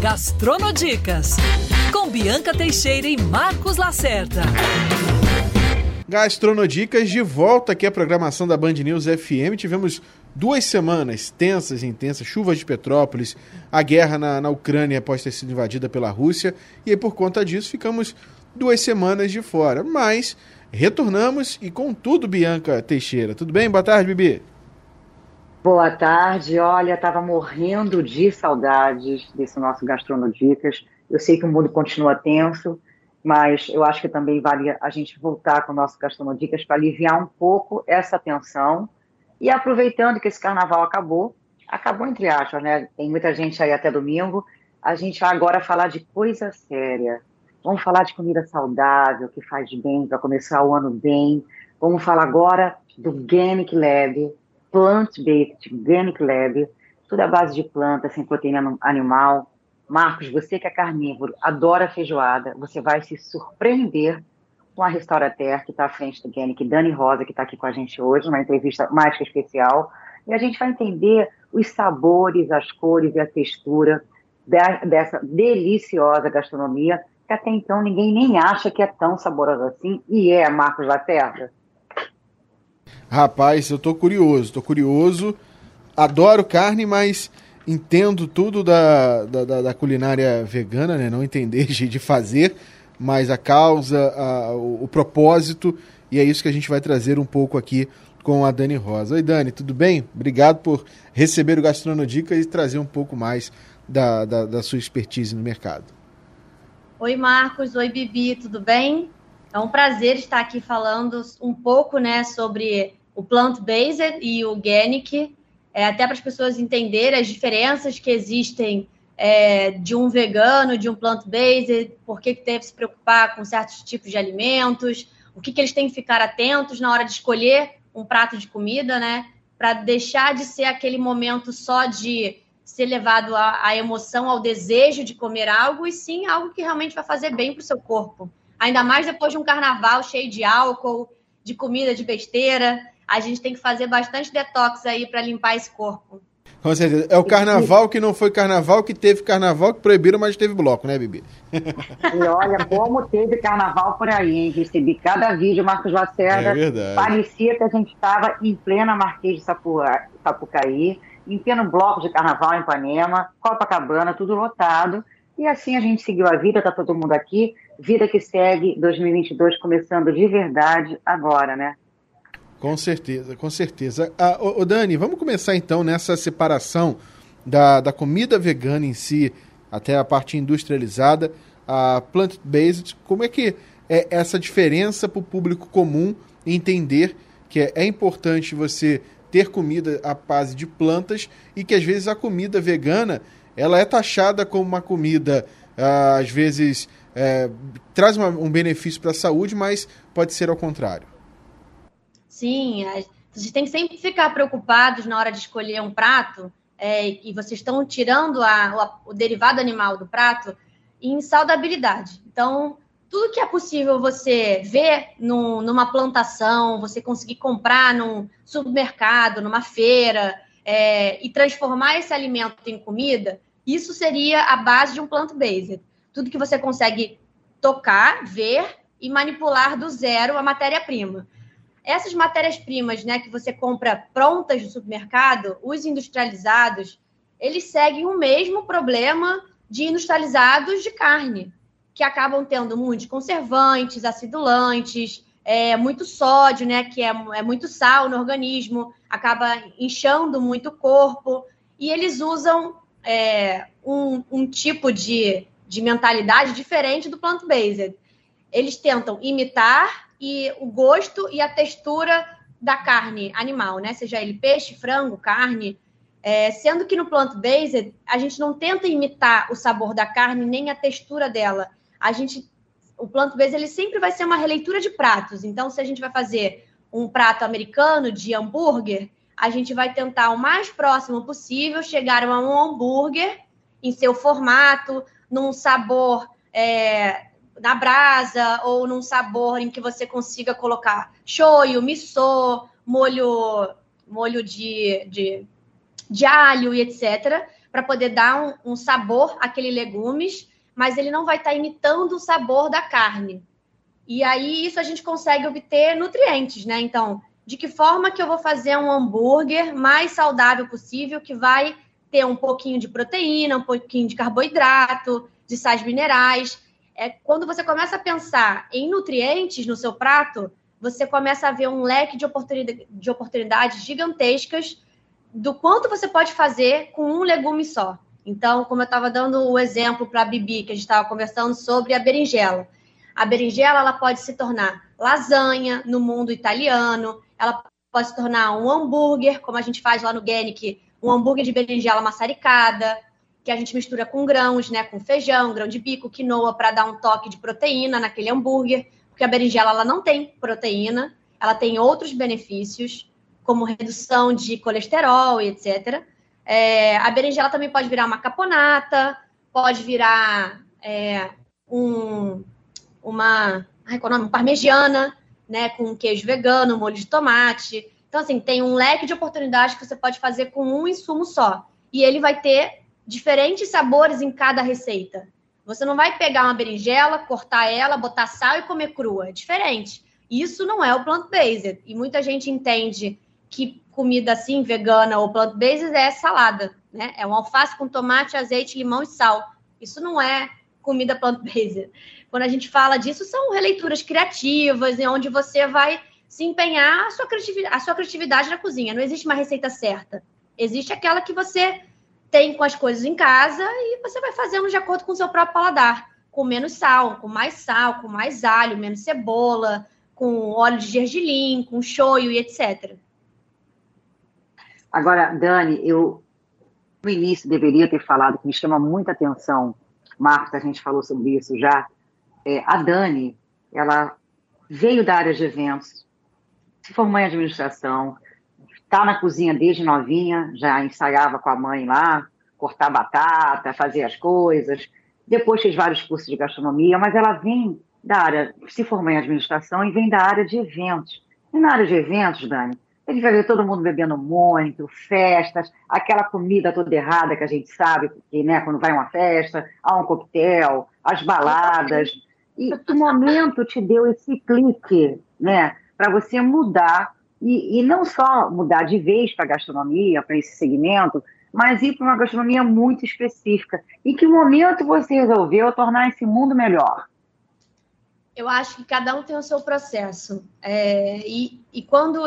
Gastronodicas, com Bianca Teixeira e Marcos Lacerda. Gastronodicas de volta aqui à programação da Band News FM. Tivemos duas semanas tensas e intensas, chuvas de Petrópolis, a guerra na, na Ucrânia após ter sido invadida pela Rússia, e aí por conta disso ficamos duas semanas de fora. Mas retornamos e com tudo, Bianca Teixeira. Tudo bem? Boa tarde, Bibi. Boa tarde. Olha, estava morrendo de saudades desse nosso Gastronodicas. Eu sei que o mundo continua tenso, mas eu acho que também vale a gente voltar com o nosso Gastronodicas para aliviar um pouco essa tensão. E aproveitando que esse carnaval acabou, acabou entre aspas, né? Tem muita gente aí até domingo. A gente vai agora falar de coisa séria. Vamos falar de comida saudável, que faz bem para começar o ano bem. Vamos falar agora do Genic Lab, plant-based organic lab, tudo à base de plantas, sem proteína animal. Marcos, você que é carnívoro, adora feijoada, você vai se surpreender com a Restaurater, que está à frente do Organic, Dani Rosa, que está aqui com a gente hoje, uma entrevista mais que especial. E a gente vai entender os sabores, as cores e a textura dessa deliciosa gastronomia, que até então ninguém nem acha que é tão saborosa assim, e é, Marcos Lacerda. Rapaz, eu tô curioso, tô curioso. Adoro carne, mas entendo tudo da, da, da culinária vegana, né? Não entender de fazer, mas a causa, a, o, o, propósito, e é isso que a gente vai trazer um pouco aqui com a Dani Rosa. Oi, Dani, tudo bem? Obrigado por receber o Gastronodica e trazer um pouco mais da, da, da sua expertise no mercado. Oi, Marcos. Oi, Bibi, tudo bem? É um prazer estar aqui falando um pouco né, sobre o plant-based e o organic, é, até para as pessoas entenderem as diferenças que existem é, de um vegano, de um plant-based, por que, que deve se preocupar com certos tipos de alimentos, o que, que eles têm que ficar atentos na hora de escolher um prato de comida, né? Para deixar de ser aquele momento só de ser levado à, emoção, ao desejo de comer algo, e sim algo que realmente vai fazer bem para o seu corpo. Ainda mais depois de um carnaval cheio de álcool, de comida de besteira a gente tem que fazer bastante detox aí para limpar esse corpo. Com certeza. É o carnaval que não foi carnaval, que teve carnaval, que proibiram, mas teve bloco, né, Bibi? E olha, como teve carnaval por aí, hein? Recebi cada vídeo, Marcos Lacerda. É verdade. Parecia que a gente estava em plena Marquês de Sapucaí, em pleno bloco de carnaval em Ipanema, Copacabana, tudo lotado. E assim a gente seguiu a vida, tá todo mundo aqui. Vida que segue 2022 começando de verdade agora, né? Com certeza, com certeza. Ah, ô, ô Dani, vamos começar então nessa separação da, da comida vegana em si, até a parte industrializada, a plant-based. Como é que é essa diferença para o público comum entender que é, é importante você ter comida à base de plantas e que às vezes a comida vegana ela é taxada como uma comida ah, às vezes é, traz uma, um benefício para a saúde, mas pode ser ao contrário. Sim, a gente tem que sempre ficar preocupados na hora de escolher um prato, é, e vocês estão tirando a, o, o derivado animal do prato em saudabilidade. Então, tudo que é possível você ver no, numa plantação, você conseguir comprar num supermercado, numa feira, é, e transformar esse alimento em comida, isso seria a base de um plant-based. Tudo que você consegue tocar, ver e manipular do zero a matéria-prima. Essas matérias-primas, né, que você compra prontas no supermercado, os industrializados, eles seguem o mesmo problema de industrializados de carne, que acabam tendo muitos conservantes, acidulantes, é, muito sódio, né, que é, é muito sal no organismo, acaba inchando muito o corpo, e eles usam é, um, um tipo de, de mentalidade diferente do plant-based. Eles tentam imitar e o gosto e a textura da carne animal, né? Seja ele peixe, frango, carne. É, sendo que no plant-based, a gente não tenta imitar o sabor da carne nem a textura dela. A gente, o plant-based, ele sempre vai ser uma releitura de pratos. Então, se a gente vai fazer um prato americano de hambúrguer, a gente vai tentar o mais próximo possível chegar a um hambúrguer em seu formato, num sabor é, na brasa ou num sabor em que você consiga colocar shoyu, miso, molho, molho de, de, de alho e etc. para poder dar um, um sabor àquele legumes, mas ele não vai estar tá imitando o sabor da carne. E aí isso a gente consegue obter nutrientes, né? Então, de que forma que eu vou fazer um hambúrguer mais saudável possível, que vai ter um pouquinho de proteína, um pouquinho de carboidrato, de sais minerais. É quando você começa a pensar em nutrientes no seu prato, você começa a ver um leque de, de oportunidades gigantescas do quanto você pode fazer com um legume só. Então, como eu estava dando o exemplo para a Bibi, que a gente estava conversando sobre a berinjela. A berinjela ela pode se tornar lasanha no mundo italiano, ela pode se tornar um hambúrguer, como a gente faz lá no Genic, um hambúrguer de berinjela maçaricada, que a gente mistura com grãos, né, com feijão, grão de bico, quinoa para dar um toque de proteína naquele hambúrguer, porque a berinjela ela não tem proteína, ela tem outros benefícios, como redução de colesterol e etc. É, a berinjela também pode virar uma caponata, pode virar é, um, uma, ai, é nome? parmegiana, né, com queijo vegano, molho de tomate. Então, assim, tem um leque de oportunidades que você pode fazer com um insumo só. E ele vai ter diferentes sabores em cada receita. Você não vai pegar uma berinjela, cortar ela, botar sal e comer crua. É diferente. Isso não é o plant-based. E muita gente entende que comida assim, vegana ou plant-based, é salada. Né? É um alface com tomate, azeite, limão e sal. Isso não é comida plant-based quando a gente fala disso, são releituras criativas, em onde você vai se empenhar a sua, criatividade, a sua criatividade na cozinha. Não existe uma receita certa. Existe aquela que você tem com as coisas em casa e você vai fazendo de acordo com o seu próprio paladar. Com menos sal, com mais sal, com mais alho, menos cebola, com óleo de gergelim, com shoyu e etc. Agora, Dani, eu no início deveria ter falado que me chama muita atenção. Marcos, a gente falou sobre isso já é, a Dani, ela veio da área de eventos, se formou em administração, está na cozinha desde novinha, já ensaiava com a mãe lá, cortar batata, fazer as coisas. Depois fez vários cursos de gastronomia, mas ela vem da área, se formou em administração e vem da área de eventos. E na área de eventos, Dani, ele vai ver todo mundo bebendo muito, festas, aquela comida toda errada que a gente sabe, porque né, quando vai uma festa, há um coquetel, as baladas. E que momento te deu esse clique, né, para você mudar e, e, não só mudar de vez para a gastronomia, para esse segmento, mas ir para uma gastronomia muito específica. Em que momento você resolveu tornar esse mundo melhor? Eu acho que cada um tem o seu processo. É, e, e quando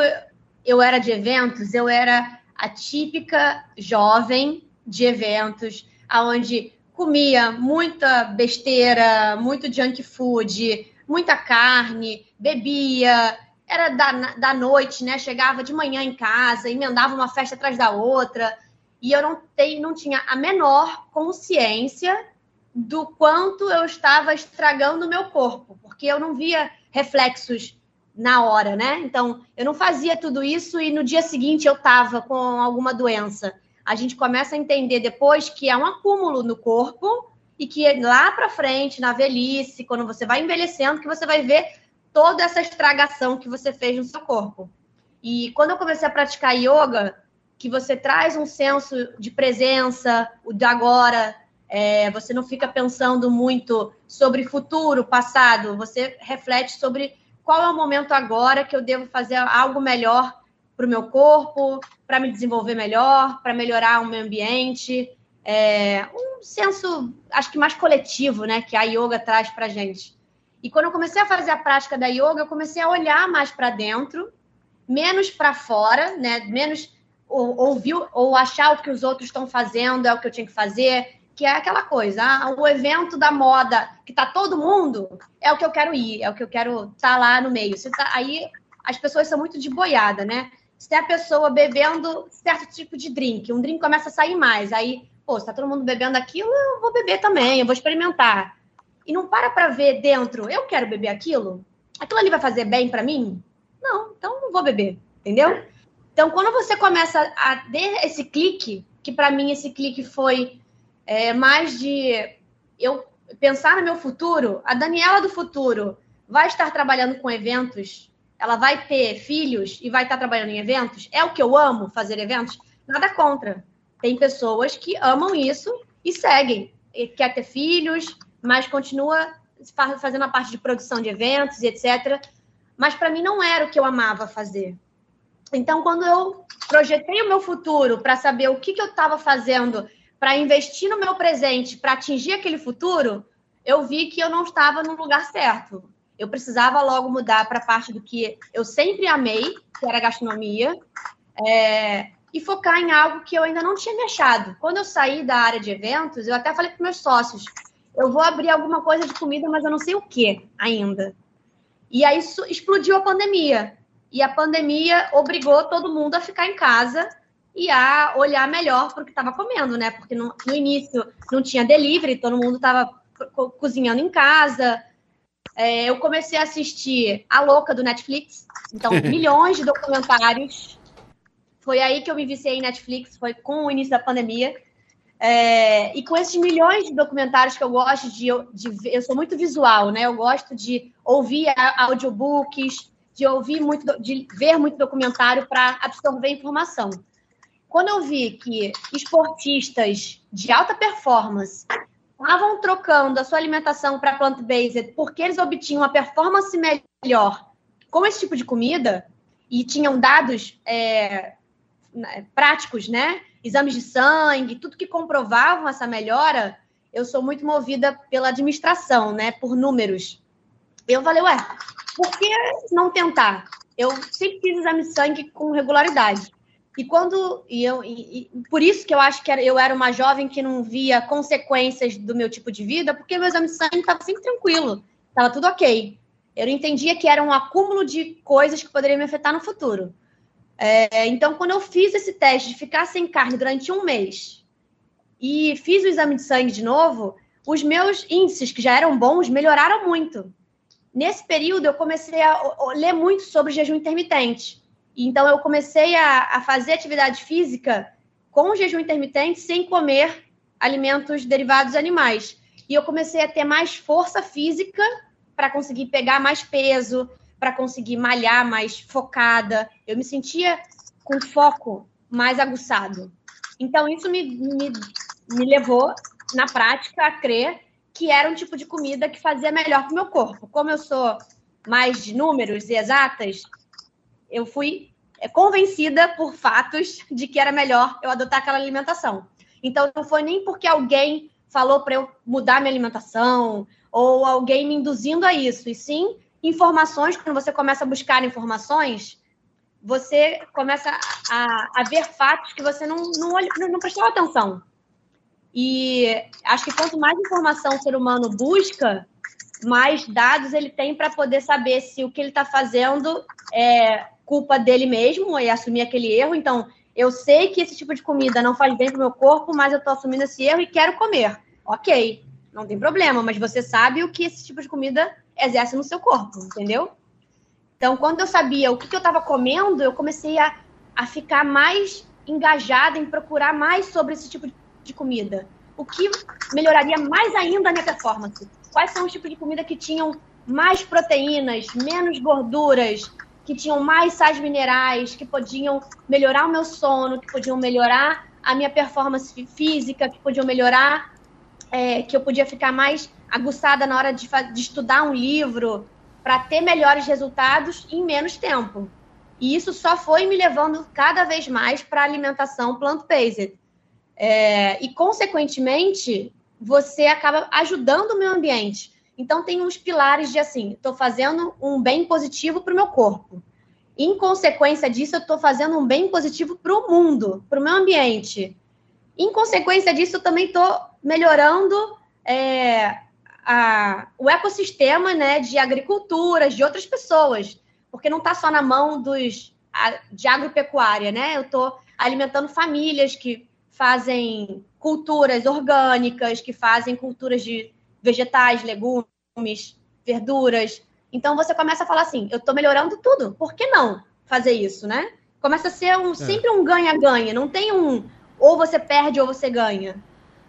eu era de eventos, eu era a típica jovem de eventos, aonde comia muita besteira, muito junk food, muita carne, bebia, era da, da noite, né? Chegava de manhã em casa, emendava uma festa atrás da outra, e eu não, tem, não tinha a menor consciência do quanto eu estava estragando o meu corpo, porque eu não via reflexos na hora, né? Então, eu não fazia tudo isso e no dia seguinte eu estava com alguma doença a gente começa a entender depois que é um acúmulo no corpo e que lá para frente, na velhice, quando você vai envelhecendo, que você vai ver toda essa estragação que você fez no seu corpo. E quando eu comecei a praticar yoga, que você traz um senso de presença, o de agora, é, você não fica pensando muito sobre futuro, passado, você reflete sobre qual é o momento agora que eu devo fazer algo melhor para o meu corpo, para me desenvolver melhor, para melhorar o meu ambiente. É, um senso, acho que mais coletivo, né, que a yoga traz para gente. E quando eu comecei a fazer a prática da yoga, eu comecei a olhar mais para dentro, menos para fora, né, menos ouvir ou achar o que os outros estão fazendo é o que eu tinha que fazer, que é aquela coisa, ah, o evento da moda que tá todo mundo é o que eu quero ir, é o que eu quero estar tá lá no meio. Tá, aí as pessoas são muito de boiada, né? se tem a pessoa bebendo certo tipo de drink, um drink começa a sair mais, aí, pô, se tá todo mundo bebendo aquilo, eu vou beber também, eu vou experimentar. E não para para ver dentro, eu quero beber aquilo? Aquilo ali vai fazer bem para mim? Não, então não vou beber, entendeu? Então, quando você começa a ter esse clique, que para mim esse clique foi é, mais de eu pensar no meu futuro, a Daniela do futuro vai estar trabalhando com eventos ela vai ter filhos e vai estar trabalhando em eventos, é o que eu amo fazer eventos, nada contra. Tem pessoas que amam isso e seguem. E quer ter filhos, mas continua fazendo a parte de produção de eventos e etc. Mas para mim não era o que eu amava fazer. Então, quando eu projetei o meu futuro para saber o que, que eu estava fazendo para investir no meu presente para atingir aquele futuro, eu vi que eu não estava no lugar certo. Eu precisava logo mudar para a parte do que eu sempre amei, que era gastronomia, é, e focar em algo que eu ainda não tinha me achado. Quando eu saí da área de eventos, eu até falei para meus sócios: eu vou abrir alguma coisa de comida, mas eu não sei o que ainda. E aí explodiu a pandemia. E a pandemia obrigou todo mundo a ficar em casa e a olhar melhor para o que estava comendo, né? Porque no, no, início não tinha delivery, todo mundo estava co cozinhando em casa. É, eu comecei a assistir A Louca do Netflix, então milhões de documentários. Foi aí que eu me viciei em Netflix, foi com o início da pandemia. É, e com esses milhões de documentários que eu gosto de, de eu sou muito visual, né? Eu gosto de ouvir audiobooks, de ouvir muito, de ver muito documentário para absorver informação. Quando eu vi que esportistas de alta performance estavam trocando a sua alimentação para plant-based porque eles obtinham uma performance melhor com esse tipo de comida e tinham dados é, práticos, né? Exames de sangue, tudo que comprovavam essa melhora, eu sou muito movida pela administração, né? Por números. Eu falei, ué, por que não tentar? Eu sempre fiz exame de sangue com regularidade. E quando. E eu, e, e, por isso que eu acho que eu era uma jovem que não via consequências do meu tipo de vida, porque meu exame de sangue estava sempre tranquilo, estava tudo ok. Eu entendia que era um acúmulo de coisas que poderiam me afetar no futuro. É, então, quando eu fiz esse teste de ficar sem carne durante um mês e fiz o exame de sangue de novo, os meus índices, que já eram bons, melhoraram muito. Nesse período, eu comecei a ler muito sobre jejum intermitente. Então, eu comecei a, a fazer atividade física com jejum intermitente sem comer alimentos derivados de animais. E eu comecei a ter mais força física para conseguir pegar mais peso, para conseguir malhar mais focada. Eu me sentia com foco mais aguçado. Então, isso me, me, me levou, na prática, a crer que era um tipo de comida que fazia melhor para o meu corpo. Como eu sou mais de números e exatas, eu fui é, convencida por fatos de que era melhor eu adotar aquela alimentação. Então, não foi nem porque alguém falou para eu mudar minha alimentação ou alguém me induzindo a isso, e sim informações, quando você começa a buscar informações, você começa a, a ver fatos que você não, não, não, prestou atenção. E acho que quanto mais informação o ser humano busca, mais dados ele tem para poder saber se o que ele está fazendo é culpa dele mesmo e assumir aquele erro. Então, eu sei que esse tipo de comida não faz bem para o meu corpo, mas eu estou assumindo esse erro e quero comer. Ok, não tem problema, mas você sabe o que esse tipo de comida exerce no seu corpo, entendeu? Então, quando eu sabia o que, que eu estava comendo, eu comecei a, a ficar mais engajada em procurar mais sobre esse tipo de comida. O que melhoraria mais ainda a minha performance? Quais são os tipos de comida que tinham mais proteínas, menos gorduras, que tinham mais sais minerais, que podiam melhorar o meu sono, que podiam melhorar a minha performance física, que podiam melhorar, é, que eu podia ficar mais aguçada na hora de, de estudar um livro para ter melhores resultados em menos tempo. E isso só foi me levando cada vez mais para a alimentação plant-based. É, e, consequentemente, você acaba ajudando o meio ambiente. Então, tem uns pilares de assim: estou fazendo um bem positivo para o meu corpo. Em consequência disso, eu estou fazendo um bem positivo para o mundo, para o meio ambiente. Em consequência disso, eu também estou melhorando é, a, o ecossistema né, de agriculturas, de outras pessoas, porque não está só na mão dos a, de agropecuária, né? Eu estou alimentando famílias que fazem culturas orgânicas, que fazem culturas de vegetais, legumes, verduras. Então você começa a falar assim: eu estou melhorando tudo, por que não fazer isso, né? Começa a ser um, é. sempre um ganha-ganha, não tem um ou você perde ou você ganha.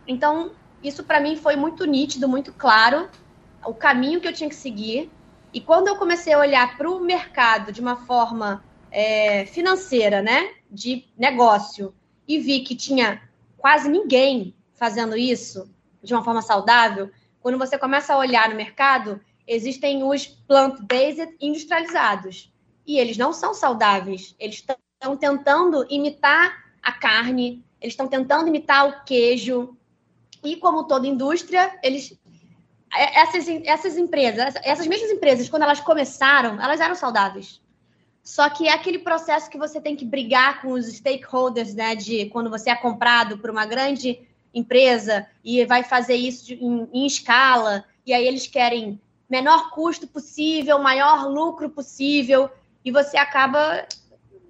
Então, isso para mim foi muito nítido, muito claro, o caminho que eu tinha que seguir. E quando eu comecei a olhar para o mercado de uma forma é, financeira, né, de negócio, e vi que tinha quase ninguém fazendo isso de uma forma saudável, quando você começa a olhar no mercado, existem os plant-based industrializados. E eles não são saudáveis. Eles estão tentando imitar a carne, eles estão tentando imitar o queijo. E como toda indústria, eles é, essas, essas empresas, essas mesmas empresas, quando elas começaram, elas eram saudáveis. Só que é aquele processo que você tem que brigar com os stakeholders, né? De quando você é comprado por uma grande empresa e vai fazer isso em, em escala, e aí eles querem menor custo possível, maior lucro possível, e você acaba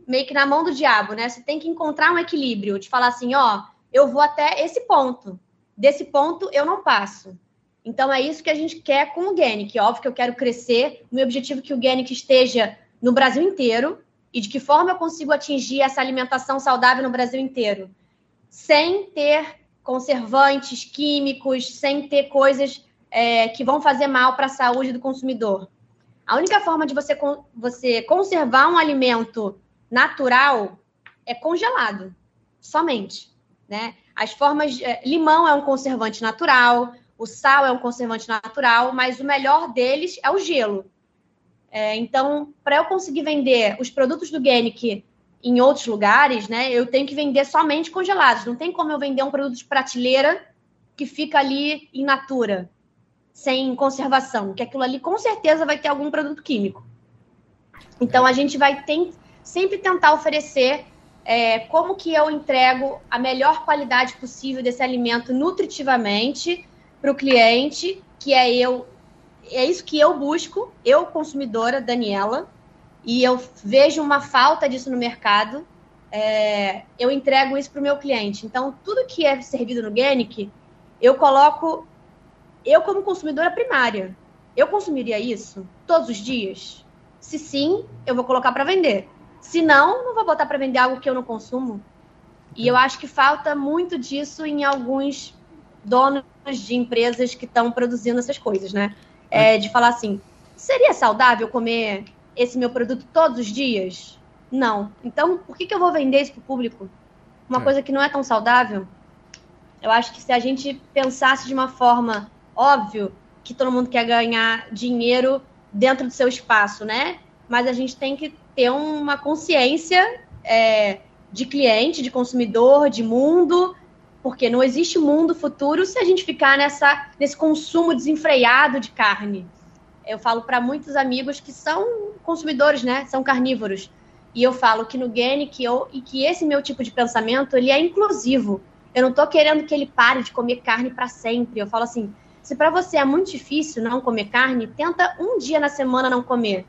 meio que na mão do diabo, né? Você tem que encontrar um equilíbrio, de falar assim, ó, eu vou até esse ponto. Desse ponto eu não passo. Então é isso que a gente quer com o Genic. Óbvio que eu quero crescer. O meu objetivo é que o Genic esteja no Brasil inteiro e de que forma eu consigo atingir essa alimentação saudável no Brasil inteiro, sem ter conservantes químicos, sem ter coisas é, que vão fazer mal para a saúde do consumidor. A única forma de você, você conservar um alimento natural é congelado, somente. Né? As formas. É, limão é um conservante natural, o sal é um conservante natural, mas o melhor deles é o gelo. É, então, para eu conseguir vender os produtos do Genic em outros lugares, né, eu tenho que vender somente congelados. Não tem como eu vender um produto de prateleira que fica ali in natura, sem conservação, que aquilo ali com certeza vai ter algum produto químico. Então, a gente vai sempre tentar oferecer é, como que eu entrego a melhor qualidade possível desse alimento nutritivamente para o cliente, que é eu, é isso que eu busco, eu consumidora, Daniela, e eu vejo uma falta disso no mercado, é, eu entrego isso para o meu cliente. Então, tudo que é servido no Genic, eu coloco eu como consumidora primária. Eu consumiria isso todos os dias? Se sim, eu vou colocar para vender. Se não, não vou botar para vender algo que eu não consumo. E eu acho que falta muito disso em alguns donos de empresas que estão produzindo essas coisas, né? É, de falar assim, seria saudável comer esse meu produto todos os dias? Não. Então, por que, que eu vou vender isso para o público? Uma é. coisa que não é tão saudável? Eu acho que se a gente pensasse de uma forma, óbvio, que todo mundo quer ganhar dinheiro dentro do seu espaço, né? Mas a gente tem que ter uma consciência é, de cliente, de consumidor, de mundo, porque não existe mundo futuro se a gente ficar nessa, nesse consumo desenfreado de carne. Eu falo para muitos amigos que são consumidores, né? São carnívoros. E eu falo que no Gene que eu, e que esse meu tipo de pensamento ele é inclusivo. Eu não estou querendo que ele pare de comer carne para sempre. Eu falo assim: se para você é muito difícil não comer carne, tenta um dia na semana não comer.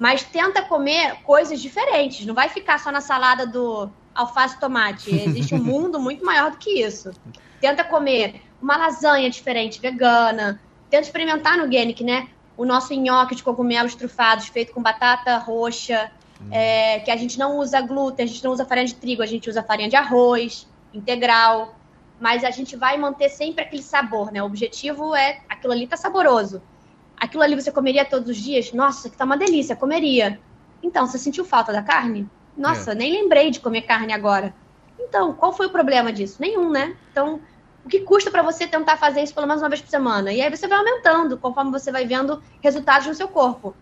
Mas tenta comer coisas diferentes. Não vai ficar só na salada do, alface e tomate. Existe um mundo muito maior do que isso. Tenta comer uma lasanha diferente, vegana. Tenta experimentar no Genic, né? O nosso nhoque de cogumelos trufados, feito com batata roxa, hum. é, que a gente não usa glúten, a gente não usa farinha de trigo, a gente usa farinha de arroz, integral. Mas a gente vai manter sempre aquele sabor, né? O objetivo é aquilo ali tá saboroso. Aquilo ali você comeria todos os dias? Nossa, que tá uma delícia, comeria. Então, você sentiu falta da carne? Nossa, é. nem lembrei de comer carne agora. Então, qual foi o problema disso? Nenhum, né? Então, o que custa para você tentar fazer isso pelo menos uma vez por semana? E aí você vai aumentando conforme você vai vendo resultados no seu corpo.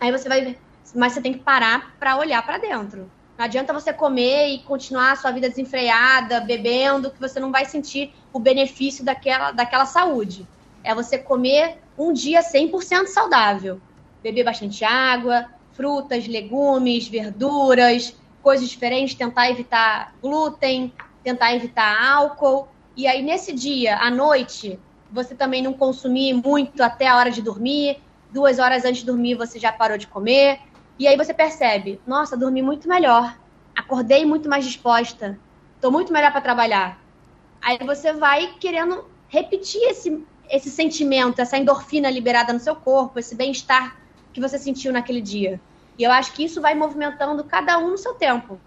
Aí você vai ver, mas você tem que parar para olhar para dentro. Não adianta você comer e continuar a sua vida desenfreada, bebendo, que você não vai sentir o benefício daquela, daquela saúde. É você comer um dia 100% saudável. Beber bastante água, frutas, legumes, verduras, coisas diferentes, tentar evitar glúten, tentar evitar álcool. E aí, nesse dia, à noite, você também não consumir muito até a hora de dormir. Duas horas antes de dormir, você já parou de comer. E aí você percebe: nossa, dormi muito melhor. Acordei muito mais disposta. Estou muito melhor para trabalhar. Aí você vai querendo repetir esse, esse sentimento, essa endorfina liberada no seu corpo, esse bem-estar que você sentiu naquele dia. E eu acho que isso vai movimentando cada um no seu tempo.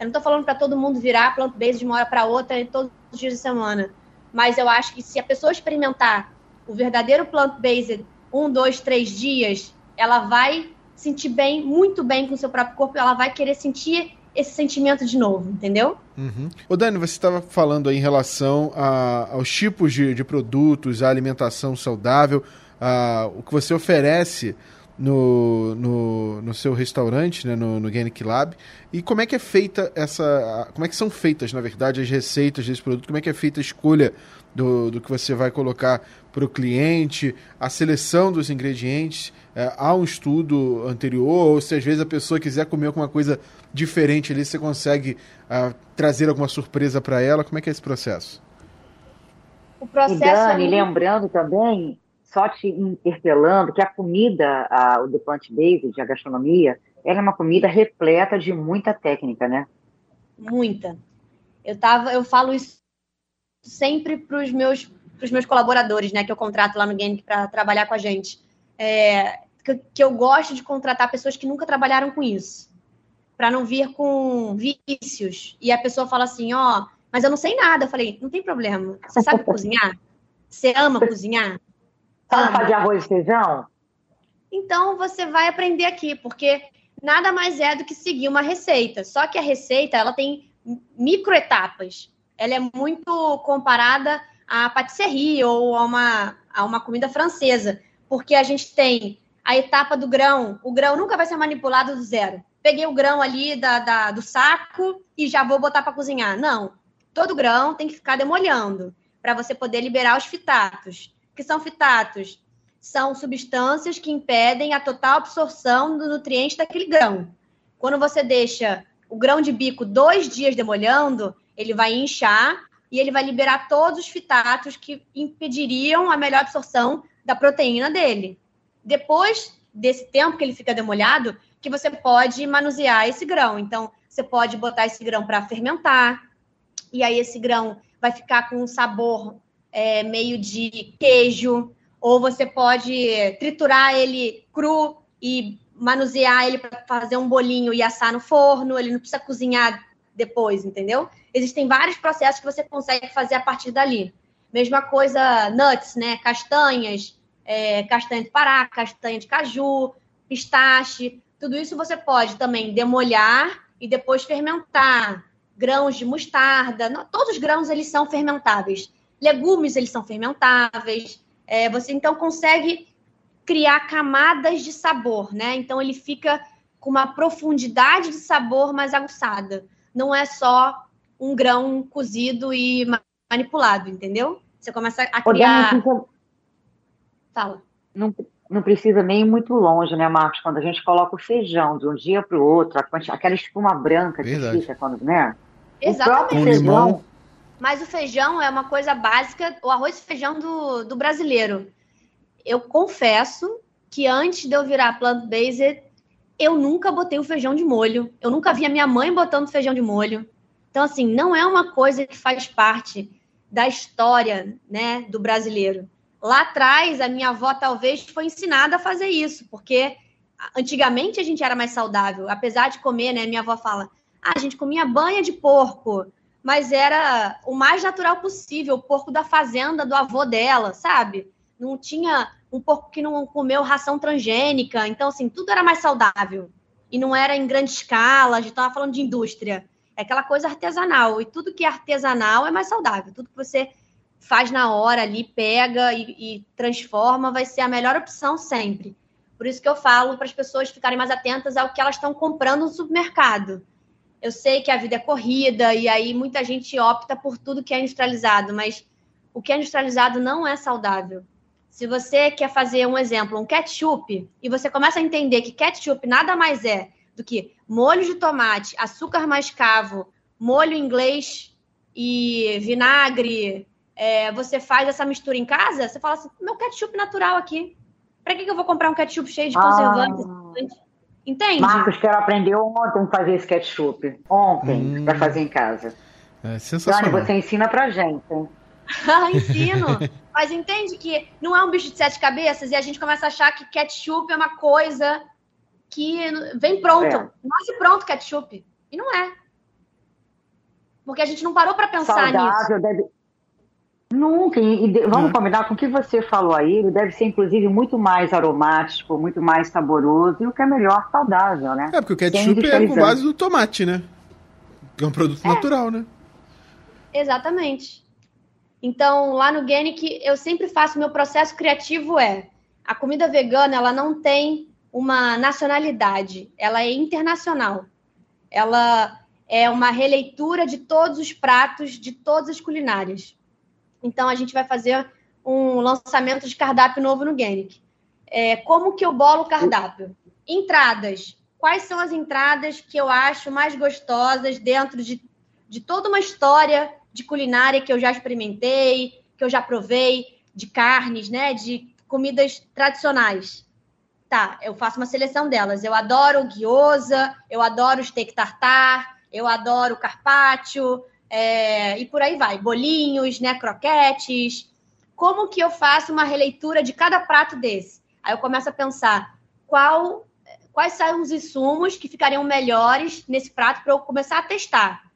Eu não estou falando para todo mundo virar plant-based de uma hora para outra todos os dias da semana. Mas eu acho que se a pessoa experimentar o verdadeiro plant-based um, dois, três dias, ela vai sentir bem, muito bem com o seu próprio corpo, ela vai querer sentir esse sentimento de novo, entendeu? Uhum. Ô Dani, você estava falando aí em relação a, aos tipos de, de produtos, a alimentação saudável, a, o que você oferece no, no, no seu restaurante, né, no, no Genic Lab. E como é que é feita essa. Como é que são feitas, na verdade, as receitas desse produto? Como é que é feita a escolha do, do que você vai colocar para o cliente, a seleção dos ingredientes? É, há um estudo anterior, ou se às vezes a pessoa quiser comer alguma coisa diferente ali, você consegue uh, trazer alguma surpresa para ela? Como é que é esse processo? O processo. E Dani, é... lembrando também só te interpelando que a comida, a, o do plant based, a gastronomia, ela é uma comida repleta de muita técnica, né? Muita. Eu tava, eu falo isso sempre para os meus, pros meus colaboradores, né, que eu contrato lá no Game para trabalhar com a gente. É, que, que eu gosto de contratar pessoas que nunca trabalharam com isso, para não vir com vícios. E a pessoa fala assim, ó, oh, mas eu não sei nada. Eu falei, não tem problema. Você sabe cozinhar? Você ama cozinhar? Sabe fazer arroz e feijão? Então você vai aprender aqui, porque nada mais é do que seguir uma receita. Só que a receita ela tem microetapas. Ela é muito comparada à patisserie ou a uma, a uma comida francesa, porque a gente tem a etapa do grão. O grão nunca vai ser manipulado do zero. Peguei o grão ali da, da do saco e já vou botar para cozinhar. Não. Todo grão tem que ficar demolhando para você poder liberar os fitatos que são fitatos? São substâncias que impedem a total absorção do nutriente daquele grão. Quando você deixa o grão de bico dois dias demolhando, ele vai inchar e ele vai liberar todos os fitatos que impediriam a melhor absorção da proteína dele. Depois desse tempo que ele fica demolhado, que você pode manusear esse grão. Então, você pode botar esse grão para fermentar, e aí esse grão vai ficar com um sabor é, meio de queijo, ou você pode triturar ele cru e manusear ele para fazer um bolinho e assar no forno, ele não precisa cozinhar depois, entendeu? Existem vários processos que você consegue fazer a partir dali. Mesma coisa, nuts, né? Castanhas, é, castanha de pará, castanha de caju, pistache, tudo isso você pode também demolhar e depois fermentar. Grãos de mostarda, todos os grãos eles são fermentáveis. Legumes, eles são fermentáveis. É, você então consegue criar camadas de sabor, né? Então ele fica com uma profundidade de sabor mais aguçada. Não é só um grão cozido e manipulado, entendeu? Você começa a criar. Não precisa... Fala. Não, não precisa nem ir muito longe, né, Marcos? Quando a gente coloca o feijão de um dia para o outro, aquela espuma branca que Verdade. fica quando, né? Exatamente. O feijão, mas o feijão é uma coisa básica, o arroz e feijão do, do brasileiro. Eu confesso que antes de eu virar plant-based, eu nunca botei o feijão de molho. Eu nunca vi a minha mãe botando feijão de molho. Então, assim, não é uma coisa que faz parte da história, né, do brasileiro. Lá atrás, a minha avó talvez foi ensinada a fazer isso, porque antigamente a gente era mais saudável. Apesar de comer, né, minha avó fala, ah, a gente comia banha de porco, mas era o mais natural possível, o porco da fazenda do avô dela, sabe? Não tinha um porco que não comeu ração transgênica, então assim, tudo era mais saudável. E não era em grande escala, a gente estava falando de indústria. É aquela coisa artesanal, e tudo que é artesanal é mais saudável. Tudo que você faz na hora ali, pega e, e transforma, vai ser a melhor opção sempre. Por isso que eu falo para as pessoas ficarem mais atentas ao que elas estão comprando no supermercado eu sei que a vida é corrida e aí muita gente opta por tudo que é industrializado, mas o que é industrializado não é saudável. Se você quer fazer um exemplo, um ketchup, e você começa a entender que ketchup nada mais é do que molho de tomate, açúcar mascavo, molho inglês e vinagre, é, você faz essa mistura em casa, você fala assim, meu ketchup natural aqui. Para que, que eu vou comprar um ketchup cheio de conservantes? Ah. Entende? Marcos, quero aprender ontem a fazer esse ketchup. Ontem, hum. para fazer em casa. É sensacional. Dani, você ensina pra gente. ah, ensino. Mas entende que não é um bicho de sete cabeças e a gente começa a achar que ketchup é uma coisa que vem pronto. É. Nasce pronto ketchup. E não é. Porque a gente não parou para pensar Saudável, nisso. Deve... Nunca. E, e vamos é. combinar com o que você falou aí. Ele deve ser, inclusive, muito mais aromático, muito mais saboroso e o que é melhor, saudável, né? É, porque o ketchup é com base do tomate, né? É um produto é. natural, né? Exatamente. Então, lá no Genic, eu sempre faço, meu processo criativo é, a comida vegana, ela não tem uma nacionalidade, ela é internacional. Ela é uma releitura de todos os pratos de todas as culinárias. Então, a gente vai fazer um lançamento de cardápio novo no Genic. É, como que eu bolo o cardápio? Entradas. Quais são as entradas que eu acho mais gostosas dentro de, de toda uma história de culinária que eu já experimentei, que eu já provei, de carnes, né? De comidas tradicionais. Tá, eu faço uma seleção delas. Eu adoro gyoza, eu adoro steak tartar, eu adoro carpaccio, é, e por aí vai. Bolinhos, né? Croquetes. Como que eu faço uma releitura de cada prato desse? Aí eu começo a pensar qual, quais são os insumos que ficariam melhores nesse prato para eu começar a testar.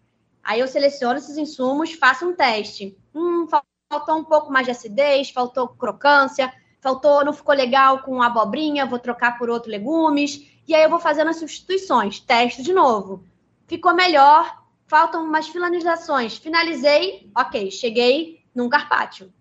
Aí eu seleciono esses insumos, faço um teste. Hum, faltou um pouco mais de acidez, faltou crocância, faltou, não ficou legal com abobrinha, vou trocar por outros legumes. E aí eu vou fazendo as substituições, testo de novo. Ficou melhor, faltam umas finalizações. Finalizei, ok, cheguei num carpaccio.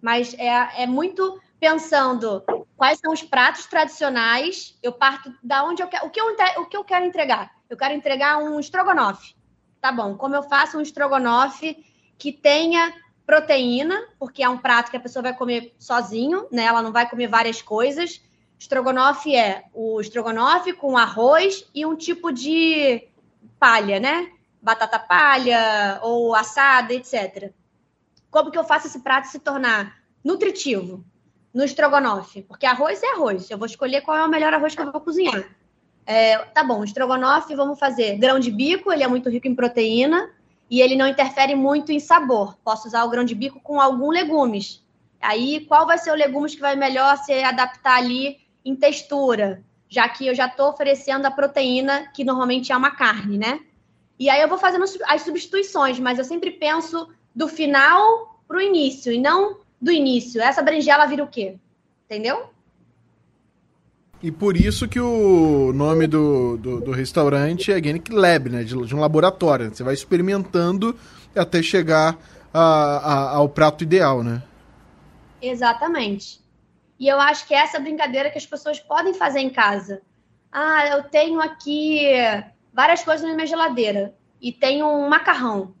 Mas é, é muito pensando quais são os pratos tradicionais, eu parto da onde eu quero. O que eu, o que eu quero entregar? Eu quero entregar um estrogonofe. Tá bom, como eu faço um estrogonofe que tenha proteína, porque é um prato que a pessoa vai comer sozinho, né? Ela não vai comer várias coisas. Estrogonofe é o estrogonofe com arroz e um tipo de palha, né? Batata palha ou assada, etc. Como que eu faço esse prato se tornar nutritivo? no estrogonofe, porque arroz é arroz. Eu vou escolher qual é o melhor arroz que eu vou cozinhar. É, tá bom, estrogonofe, vamos fazer grão de bico, ele é muito rico em proteína e ele não interfere muito em sabor. Posso usar o grão de bico com alguns legumes. Aí, qual vai ser o legumes que vai melhor se adaptar ali em textura? Já que eu já estou oferecendo a proteína, que normalmente é uma carne, né? E aí eu vou fazendo as substituições, mas eu sempre penso do final para o início, e não do início. Essa berinjela vira o quê? Entendeu? E por isso que o nome do, do, do restaurante é Genic Lab, né? De, de, um laboratório. Você vai experimentando até chegar a, a, ao prato ideal, né? Exatamente. E eu acho que é essa brincadeira que as pessoas podem fazer em casa. Ah, eu tenho aqui várias coisas na minha geladeira e tenho um macarrão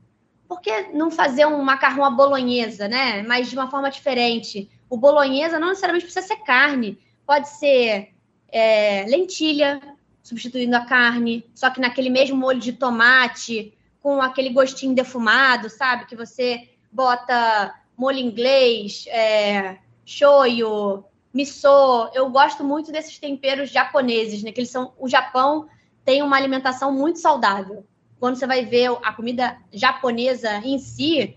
por que não fazer um macarrão à bolonhesa, né? Mas de uma forma diferente. O bolonhesa não necessariamente precisa ser carne, pode ser é, lentilha, substituindo a carne, só que naquele mesmo molho de tomate, com aquele gostinho defumado, sabe? Que você bota molho inglês, é, shoyu, miso. Eu gosto muito desses temperos japoneses, né? Que eles são. O Japão tem uma alimentação muito saudável quando você vai ver a comida japonesa em si,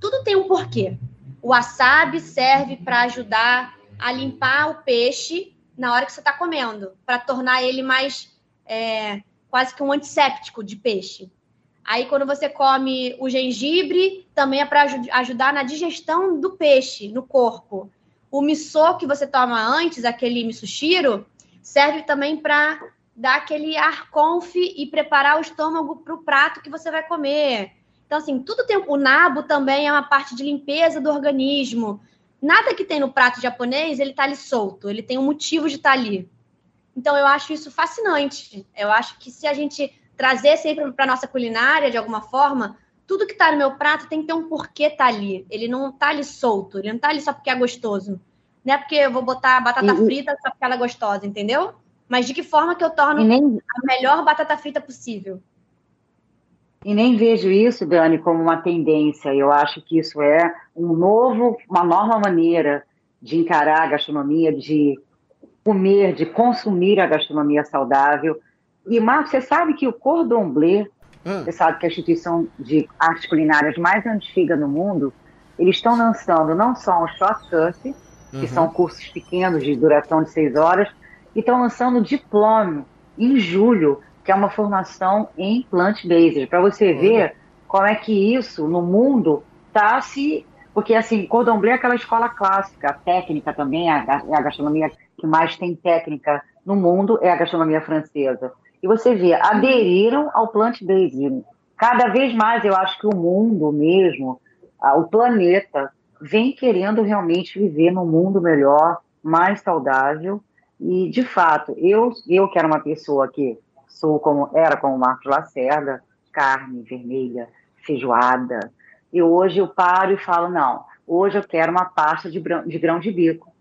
tudo tem um porquê. O wasabi serve para ajudar a limpar o peixe na hora que você está comendo, para tornar ele mais é, quase que um antisséptico de peixe. Aí, quando você come o gengibre, também é para ajudar na digestão do peixe no corpo. O miso que você toma antes, aquele misoshiro, serve também para dar aquele ar conf e preparar o estômago para o prato que você vai comer. Então, assim, tudo tem. O nabo também é uma parte de limpeza do organismo. Nada que tem no prato japonês, ele tá ali solto, ele tem um motivo de estar tá ali. Então, eu acho isso fascinante. Eu acho que se a gente trazer sempre para nossa culinária, de alguma forma, tudo que está no meu prato tem que ter um porquê tá ali. Ele não tá ali solto, ele não tá ali só porque é gostoso. Não é porque eu vou botar batata frita só porque ela é gostosa, entendeu? Mas de que forma que eu torno nem... a melhor batata frita possível? E nem vejo isso, Dani, como uma tendência. Eu acho que isso é um novo, uma nova maneira de encarar a gastronomia, de comer, de consumir a gastronomia saudável. E, Marcos, você sabe que o Cordon Bleu, hum. você sabe que é a instituição de artes culinárias mais antiga no mundo, eles estão lançando não só um short que uhum. são cursos pequenos de duração de seis horas, e estão lançando diploma em julho, que é uma formação em plant-based, para você ver como é que isso no mundo está se. Porque, assim, Cordon Bleu é aquela escola clássica, técnica também, é a gastronomia que mais tem técnica no mundo, é a gastronomia francesa. E você vê, aderiram ao plant-based. cada vez mais eu acho que o mundo mesmo, o planeta, vem querendo realmente viver num mundo melhor, mais saudável. E, de fato, eu, eu que era uma pessoa que sou como era como Marcos Lacerda, carne vermelha, feijoada, e hoje eu paro e falo, não, hoje eu quero uma pasta de, de grão de bico.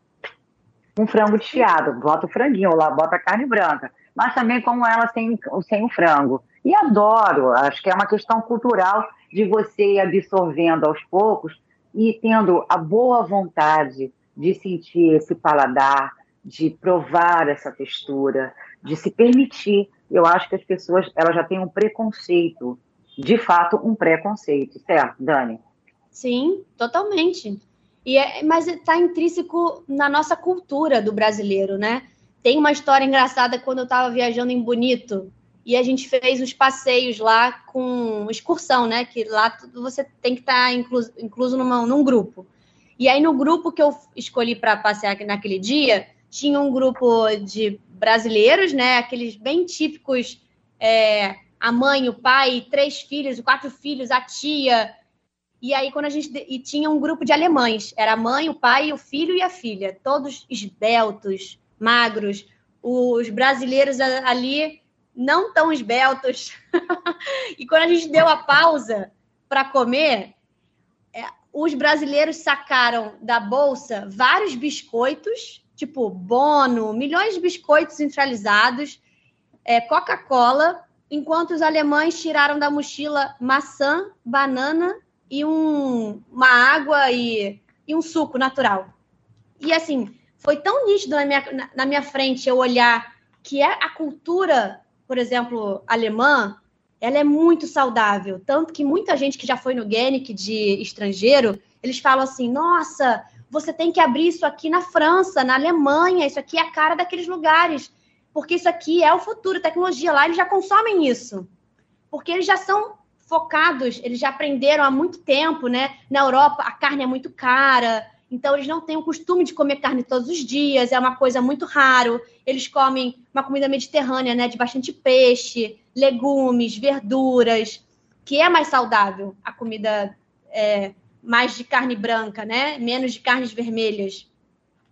Um frango desfiado, bota o franguinho lá, bota a carne branca. Mas também como ela sem, sem o frango. E adoro, acho que é uma questão cultural de você ir absorvendo aos poucos e tendo a boa vontade de sentir esse paladar, de provar essa textura, de se permitir. Eu acho que as pessoas elas já têm um preconceito, de fato, um preconceito, certo, Dani? Sim, totalmente. E é, mas está intrínseco na nossa cultura do brasileiro, né? Tem uma história engraçada quando eu estava viajando em Bonito e a gente fez os passeios lá com excursão, né? Que lá você tem que estar tá incluso, incluso numa, num grupo. E aí, no grupo que eu escolhi para passear naquele dia, tinha um grupo de brasileiros, né? Aqueles bem típicos, é, a mãe, o pai, três filhos, quatro filhos, a tia. E aí, quando a gente. E tinha um grupo de alemães. Era a mãe, o pai, o filho e a filha. Todos esbeltos, magros. Os brasileiros ali não tão esbeltos. e quando a gente deu a pausa para comer, é, os brasileiros sacaram da bolsa vários biscoitos, tipo Bono, milhões de biscoitos centralizados, é, Coca-Cola, enquanto os alemães tiraram da mochila maçã, banana e um, uma água e, e um suco natural. E assim, foi tão nítido na minha, na, na minha frente eu olhar que é a cultura por exemplo, alemã, ela é muito saudável. Tanto que muita gente que já foi no Genic de estrangeiro, eles falam assim: nossa, você tem que abrir isso aqui na França, na Alemanha, isso aqui é a cara daqueles lugares. Porque isso aqui é o futuro, tecnologia. Lá eles já consomem isso. Porque eles já são focados, eles já aprenderam há muito tempo, né? Na Europa, a carne é muito cara, então, eles não têm o costume de comer carne todos os dias, é uma coisa muito raro. Eles comem uma comida mediterrânea, né, de bastante peixe, legumes, verduras, que é mais saudável a comida é, mais de carne branca, né, menos de carnes vermelhas.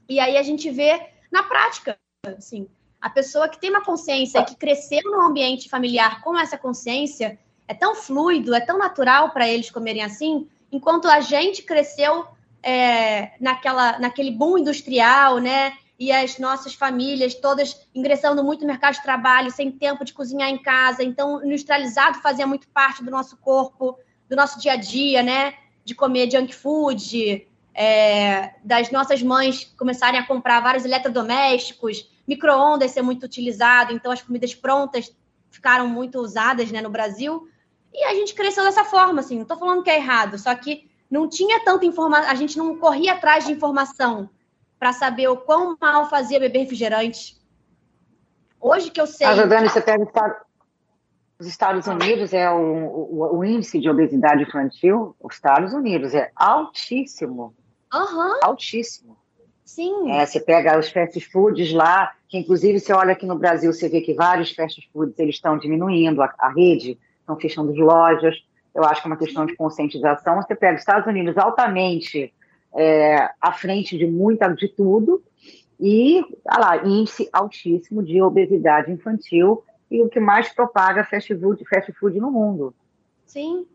E aí a gente vê na prática, assim, a pessoa que tem uma consciência que cresceu no ambiente familiar com essa consciência é tão fluido, é tão natural para eles comerem assim, enquanto a gente cresceu é, naquela, naquele boom industrial, né? E as nossas famílias todas ingressando muito no mercado de trabalho, sem tempo de cozinhar em casa. Então, industrializado fazia muito parte do nosso corpo, do nosso dia a dia, né? De comer junk food, é, das nossas mães começarem a comprar vários eletrodomésticos, micro-ondas ser muito utilizado, então as comidas prontas ficaram muito usadas né, no Brasil. E a gente cresceu dessa forma, assim, não estou falando que é errado, só que não tinha tanta informação, a gente não corria atrás de informação para saber o quão mal fazia beber refrigerante. Hoje que eu sei. A Jordânia, você pega os Estados Unidos, é o, o, o, índice de obesidade infantil, os Estados Unidos é altíssimo. Uhum. Altíssimo. Sim. É, você pega os fast foods lá, que inclusive você olha aqui no Brasil, você vê que vários fast foods eles estão diminuindo a, a rede, estão fechando as lojas eu acho que é uma questão de conscientização. Você pega os Estados Unidos altamente é, à frente de muita de tudo e, olha lá, índice altíssimo de obesidade infantil e o que mais propaga fast food, fast food no mundo. Sim.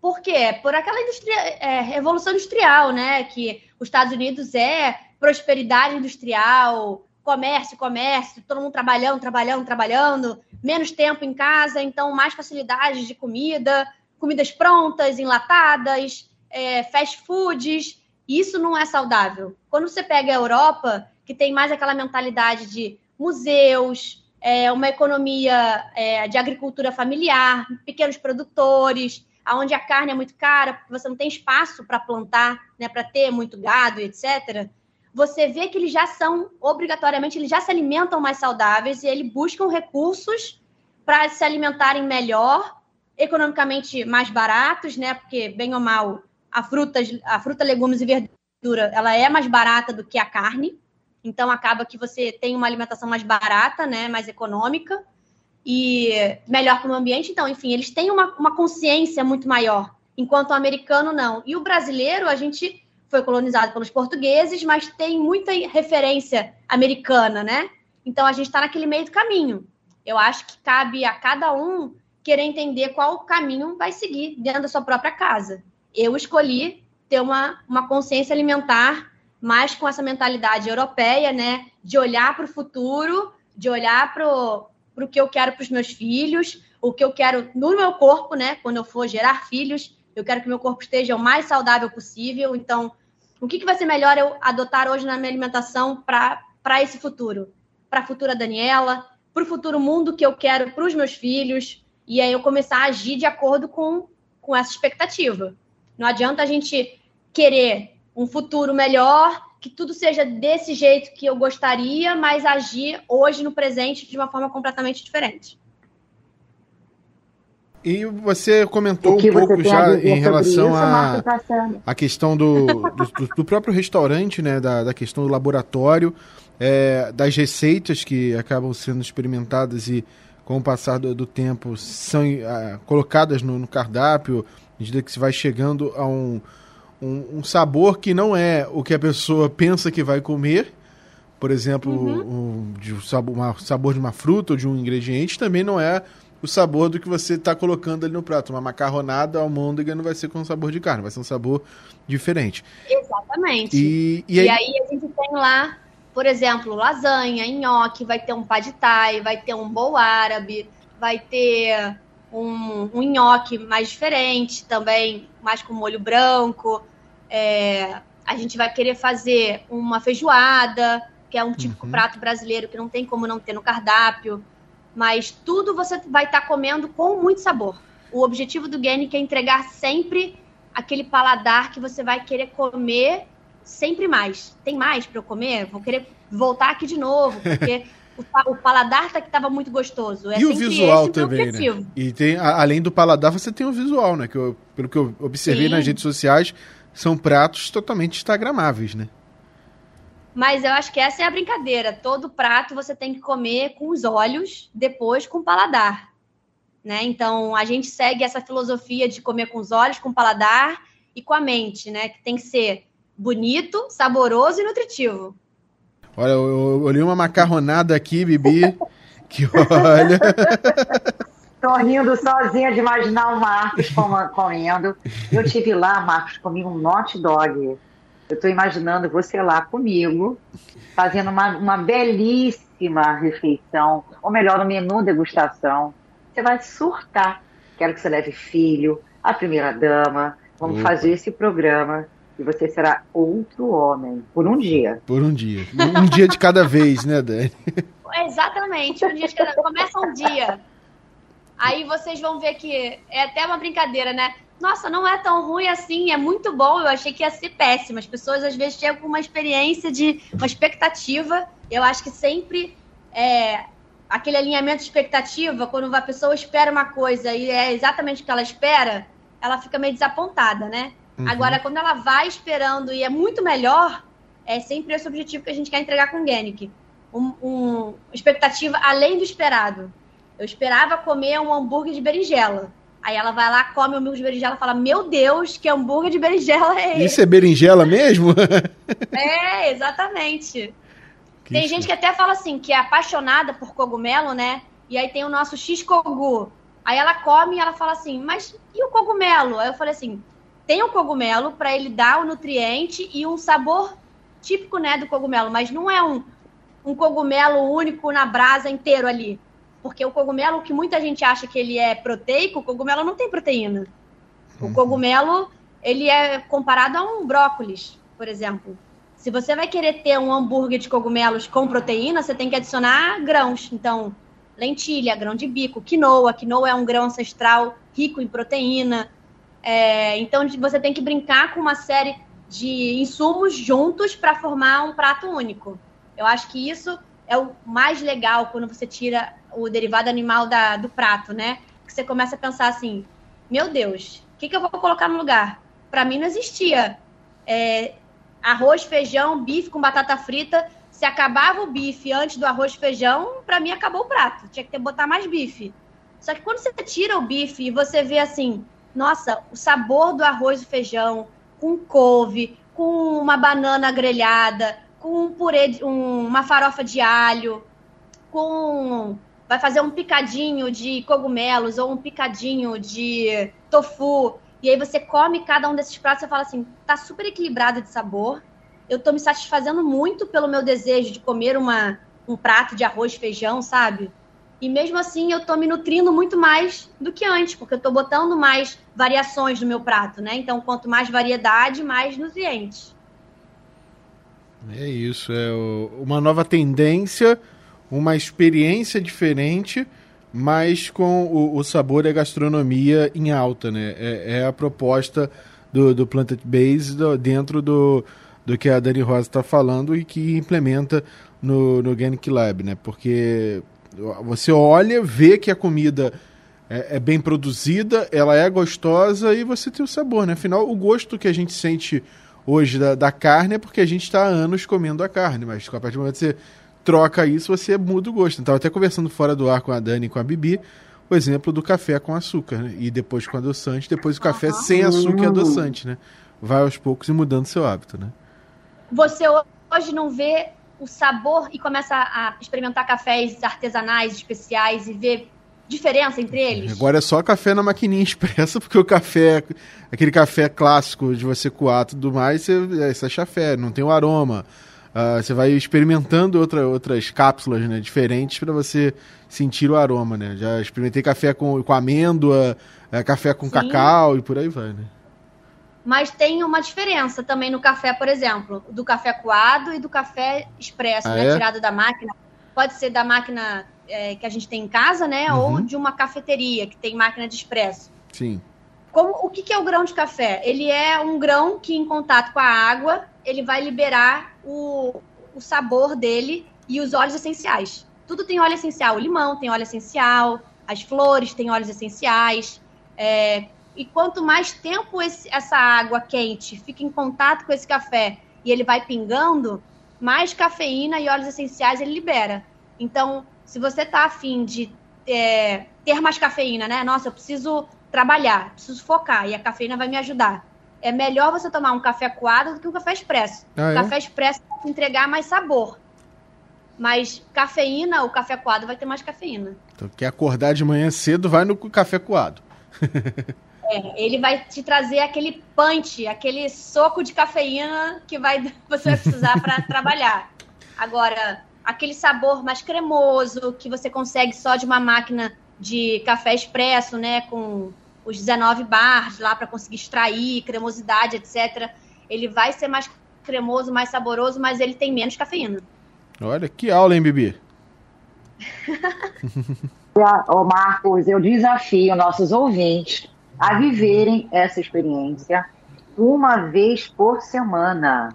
Por quê? Por aquela industria, é, revolução industrial, né? Que os Estados Unidos é prosperidade industrial, comércio, comércio, todo mundo trabalhando, trabalhando, trabalhando, menos tempo em casa, então mais facilidades de comida, comidas prontas, enlatadas, é, fast foods. Isso não é saudável. Quando você pega a Europa, que tem mais aquela mentalidade de museus, é, uma economia é, de agricultura familiar, pequenos produtores, aonde a carne é muito cara, porque você não tem espaço para plantar, né, para ter muito gado, etc. Você vê que eles já são obrigatoriamente, eles já se alimentam mais saudáveis e eles buscam recursos para se alimentarem melhor economicamente mais baratos, né? Porque, bem ou mal, a fruta, a fruta, legumes e verdura, ela é mais barata do que a carne. Então, acaba que você tem uma alimentação mais barata, né? Mais econômica. e melhor para o ambiente. Então, enfim, eles têm uma, uma consciência muito maior, enquanto o americano não. E o brasileiro, a gente foi colonizado pelos portugueses, mas tem muita referência americana, né? Então a gente está naquele meio do caminho. Eu acho que cabe a cada um querer entender qual caminho vai seguir dentro da sua própria casa. Eu escolhi ter uma, uma consciência alimentar mais com essa mentalidade europeia, né? De olhar para o futuro, de olhar para o que eu quero para os meus filhos, o que eu quero no meu corpo, né? Quando eu for gerar filhos, eu quero que meu corpo esteja o mais saudável possível. Então, o que, que vai ser melhor eu adotar hoje na minha alimentação para esse futuro? Para a futura Daniela, para o futuro mundo que eu quero para os meus filhos, e aí eu começar a agir de acordo com, com essa expectativa. Não adianta a gente querer um futuro melhor, que tudo seja desse jeito que eu gostaria, mas agir hoje no presente de uma forma completamente diferente. E você comentou um pouco já em relação à a, questão do, do, do, próprio restaurante, né, da, da questão do laboratório, é, das receitas que acabam sendo experimentadas e, com o passar do, do tempo, são é, colocadas no, no, cardápio, à medida que se vai chegando a um, um, um, sabor que não é o que a pessoa pensa que vai comer. Por exemplo, uhum. um, de um sabor, uma, sabor de uma fruta ou de um ingrediente também não é o sabor do que você está colocando ali no prato. Uma macarronada almôndega não vai ser com sabor de carne, vai ser um sabor diferente. Exatamente. E, e, aí... e aí a gente tem lá, por exemplo, lasanha, nhoque, vai ter um pad thai, vai ter um bowl árabe, vai ter um, um nhoque mais diferente também, mais com molho branco. É, a gente vai querer fazer uma feijoada, que é um típico uhum. prato brasileiro que não tem como não ter no cardápio mas tudo você vai estar tá comendo com muito sabor. O objetivo do Genic é entregar sempre aquele paladar que você vai querer comer sempre mais. Tem mais para eu comer? Vou querer voltar aqui de novo, porque o, paladar tá que estava muito gostoso. É e o visual também, né? E tem, além do paladar, você tem o visual, né? Que eu, pelo que eu observei Sim. nas redes sociais, são pratos totalmente instagramáveis, né? Mas eu acho que essa é a brincadeira. Todo prato você tem que comer com os olhos, depois com o paladar. Né? Então, a gente segue essa filosofia de comer com os olhos, com o paladar e com a mente, né? Que tem que ser bonito, saboroso e nutritivo. Olha, eu olhei uma macarronada aqui, Bibi, que olha... Tô rindo sozinha de imaginar o Marcos comendo. Eu tive lá, Marcos, comi um hot dog eu estou imaginando você lá comigo, fazendo uma, uma belíssima refeição, ou melhor, um menu degustação. Você vai surtar. Quero que você leve filho, a primeira dama. Vamos Opa. fazer esse programa e você será outro homem por um dia. Por um dia. Um dia de cada vez, né, Dani? Exatamente, um dia de cada Começa um dia. Aí vocês vão ver que é até uma brincadeira, né? nossa, não é tão ruim assim, é muito bom. Eu achei que ia ser péssimo. As pessoas às vezes chegam com uma experiência de uma expectativa. Eu acho que sempre é, aquele alinhamento de expectativa, quando a pessoa espera uma coisa e é exatamente o que ela espera, ela fica meio desapontada, né? Uhum. Agora, quando ela vai esperando e é muito melhor, é sempre esse objetivo que a gente quer entregar com o Genic. Um, um, expectativa além do esperado. Eu esperava comer um hambúrguer de berinjela. Aí ela vai lá, come o hambúrguer de berinjela e fala: Meu Deus, que hambúrguer de berinjela é esse? Isso é berinjela mesmo? é, exatamente. Que tem isso? gente que até fala assim, que é apaixonada por cogumelo, né? E aí tem o nosso X-Cogu. Aí ela come e ela fala assim: Mas e o cogumelo? Aí eu falei assim: tem o cogumelo para ele dar o nutriente e um sabor típico, né, do cogumelo, mas não é um, um cogumelo único na brasa inteiro ali. Porque o cogumelo, que muita gente acha que ele é proteico, o cogumelo não tem proteína. O uhum. cogumelo, ele é comparado a um brócolis, por exemplo. Se você vai querer ter um hambúrguer de cogumelos com proteína, você tem que adicionar grãos. Então, lentilha, grão de bico, quinoa. Quinoa é um grão ancestral rico em proteína. É, então, você tem que brincar com uma série de insumos juntos para formar um prato único. Eu acho que isso é o mais legal quando você tira o derivado animal da, do prato, né? Que você começa a pensar assim: meu Deus, o que, que eu vou colocar no lugar? Para mim não existia é, arroz, feijão, bife com batata frita se acabava o bife antes do arroz feijão, para mim acabou o prato. Tinha que ter botar mais bife. Só que quando você tira o bife e você vê assim, nossa, o sabor do arroz e feijão com couve, com uma banana grelhada, com um purê, de, um, uma farofa de alho, com vai fazer um picadinho de cogumelos ou um picadinho de tofu, e aí você come cada um desses pratos e fala assim, tá super equilibrado de sabor. Eu tô me satisfazendo muito pelo meu desejo de comer uma, um prato de arroz e feijão, sabe? E mesmo assim eu tô me nutrindo muito mais do que antes, porque eu tô botando mais variações no meu prato, né? Então, quanto mais variedade, mais nutrientes. É isso, é uma nova tendência, uma experiência diferente, mas com o, o sabor e a gastronomia em alta, né? É, é a proposta do, do Planted Base do, dentro do, do que a Dani Rosa está falando e que implementa no, no Organic Lab, né? Porque você olha, vê que a comida é, é, bem produzida, ela é gostosa e você tem o sabor, né? Afinal, o gosto que a gente sente hoje da, da carne é porque a gente está há anos comendo a carne, mas a partir do momento que você troca isso, você muda o gosto. Então, até conversando fora do ar com a Dani e com a Bibi, o exemplo do café com açúcar, né? E depois com adoçante, depois o café uhum. sem açúcar e adoçante, né? Vai aos poucos e mudando seu hábito, né? Você hoje não vê o sabor e começa a experimentar cafés artesanais, especiais e ver diferença entre eles? Agora é só café na maquininha expressa, porque o café, aquele café clássico de você coar tudo mais, você, é, você acha fé, não tem o aroma. Uh, você vai experimentando outra, outras cápsulas né, diferentes para você sentir o aroma, né? Já experimentei café com, com amêndoa, é, café com Sim. cacau e por aí vai, né? Mas tem uma diferença também no café, por exemplo, do café coado e do café expresso, ah, né? É? Tirado da máquina. Pode ser da máquina é, que a gente tem em casa, né? Uhum. Ou de uma cafeteria que tem máquina de expresso. Sim. Como, o que, que é o grão de café? Ele é um grão que, em contato com a água, ele vai liberar o, o sabor dele e os óleos essenciais. Tudo tem óleo essencial. O limão tem óleo essencial, as flores têm óleos essenciais. É, e quanto mais tempo esse, essa água quente fica em contato com esse café e ele vai pingando, mais cafeína e óleos essenciais ele libera. Então, se você está afim de é, ter mais cafeína, né? Nossa, eu preciso trabalhar, preciso focar e a cafeína vai me ajudar. É melhor você tomar um café coado do que um café expresso. Ah, é? café expresso vai entregar mais sabor. Mas cafeína, o café coado vai ter mais cafeína. Então, quer acordar de manhã cedo, vai no café coado. É, ele vai te trazer aquele punch, aquele soco de cafeína que vai, você vai precisar para trabalhar. Agora, aquele sabor mais cremoso que você consegue só de uma máquina de café expresso, né, com os 19 bars lá para conseguir extrair cremosidade, etc. Ele vai ser mais cremoso, mais saboroso, mas ele tem menos cafeína. Olha que aula, hein, Bibi? Ô Marcos, eu desafio nossos ouvintes a viverem essa experiência uma vez por semana.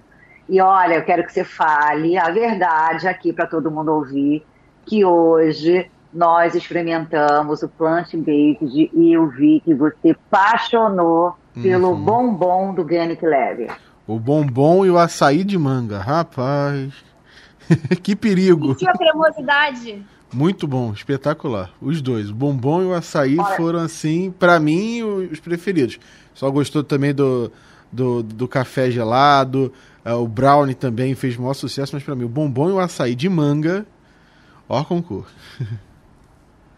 E olha, eu quero que você fale a verdade aqui para todo mundo ouvir, que hoje nós experimentamos o Plant Baked e eu vi que você apaixonou pelo uhum. bombom do Ganic Leve. O bombom e o açaí de manga, rapaz. que perigo. Sentiu a cremosidade. Muito bom, espetacular. Os dois, o bombom e o açaí Olha. foram assim, para mim, os preferidos. Só gostou também do, do, do café gelado, uh, o brownie também fez o maior sucesso, mas para mim o bombom e o açaí de manga, ó concurso.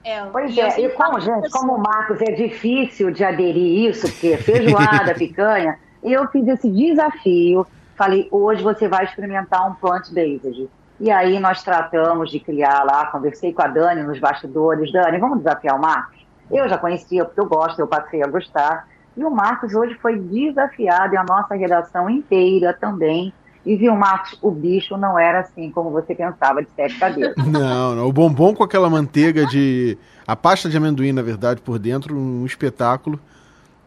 É, pois é, e como, gente, como o Marcos é difícil de aderir isso, porque é feijoada, picanha, eu fiz esse desafio, falei, hoje você vai experimentar um plant-based. E aí nós tratamos de criar lá, conversei com a Dani nos bastidores, Dani, vamos desafiar o Marcos? Eu já conhecia, porque eu gosto, eu passei a gostar. E o Marcos hoje foi desafiado e a nossa redação inteira também. E viu, Marcos, o bicho não era assim como você pensava, de sete cabeças. Não, não. O bombom com aquela manteiga de. A pasta de amendoim, na verdade, por dentro, um espetáculo.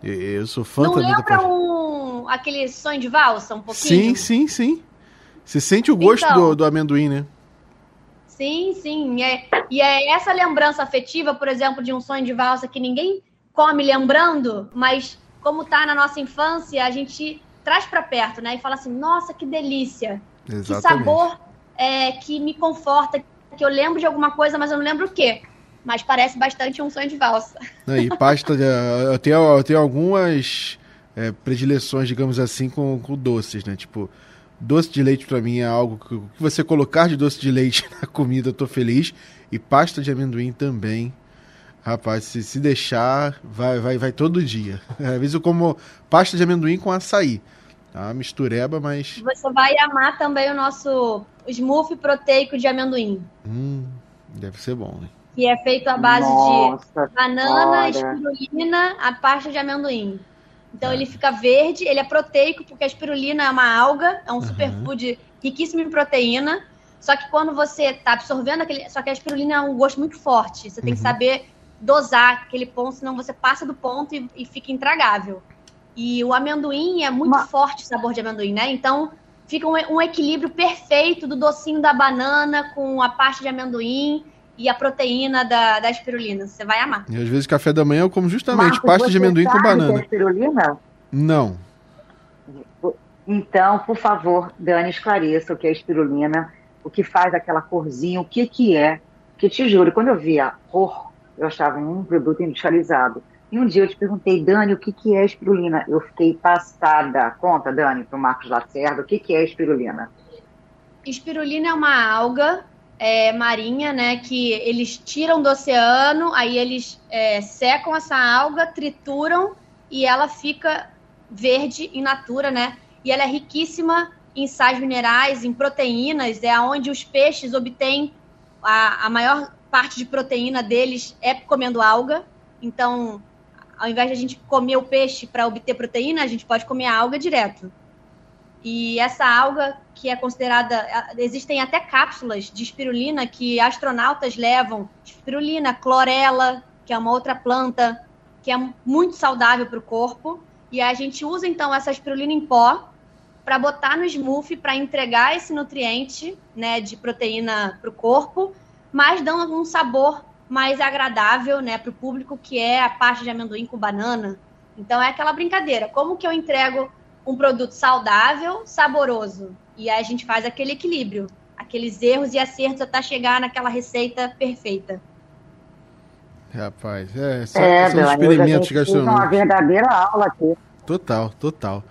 Eu sou fã não também lembra um... aquele sonho de valsa, um pouquinho? Sim, sim, sim. Você sente o gosto então, do, do, amendoim, né? Sim, sim. É, e é essa lembrança afetiva, por exemplo, de um sonho de valsa que ninguém come lembrando, mas como tá na nossa infância, a gente traz para perto, né? E fala assim, nossa, que delícia. Exatamente. Que sabor é, que me conforta, que eu lembro de alguma coisa, mas eu não lembro o quê. Mas parece bastante um sonho de valsa. E pasta, de, eu, tenho, eu tenho algumas é, predileções, digamos assim, com, com doces, né? Tipo, doce de leite para mim é algo que, que você colocar de doce de leite na comida, eu tô feliz. E pasta de amendoim também. Rapaz, se, se deixar, vai, vai, vai todo dia. Às vezes eu como pasta de amendoim com açaí. Tá? Mistureba, mas. Você vai amar também o nosso smoothie proteico de amendoim. Hum, deve ser bom, né? Que é feito à base Nossa, de banana, espirulina, a pasta de amendoim. Então é. ele fica verde, ele é proteico, porque a espirulina é uma alga, é um uhum. superfood riquíssimo em proteína. Só que quando você está absorvendo aquele. Só que a espirulina é um gosto muito forte. Você tem uhum. que saber dosar aquele ponto, senão você passa do ponto e, e fica intragável. E o amendoim é muito Uma... forte o sabor de amendoim, né? Então fica um, um, equilíbrio perfeito do docinho da banana com a parte de amendoim e a proteína da, da espirulina. Você vai amar. E às vezes café da manhã eu como justamente Marcos, pasta de amendoim com banana. Que é espirulina? Não. Então, por favor, Dani, esclareça o que é espirulina, o que faz aquela corzinha, o que que é. Que te juro, quando eu vi a cor, eu achava um produto industrializado. E um dia eu te perguntei, Dani, o que, que é espirulina? Eu fiquei passada. Conta, Dani, para o Marcos Lacerda, o que, que é espirulina? Espirulina é uma alga é, marinha, né? Que eles tiram do oceano, aí eles é, secam essa alga, trituram e ela fica verde in natura, né? E ela é riquíssima em sais minerais, em proteínas, é onde os peixes obtêm a, a maior parte de proteína deles é comendo alga. Então, ao invés de a gente comer o peixe para obter proteína, a gente pode comer a alga direto. E essa alga, que é considerada. Existem até cápsulas de espirulina que astronautas levam espirulina, clorela, que é uma outra planta que é muito saudável para o corpo. E a gente usa então essa espirulina em pó para botar no smoothie para entregar esse nutriente né, de proteína para o corpo, mas dando um sabor mais agradável, né, para o público, que é a parte de amendoim com banana. Então é aquela brincadeira, como que eu entrego um produto saudável, saboroso? E aí a gente faz aquele equilíbrio, aqueles erros e acertos até chegar naquela receita perfeita. Rapaz, é, são, é, são experimentos gastronômicos. uma verdadeira aula aqui. Total, total.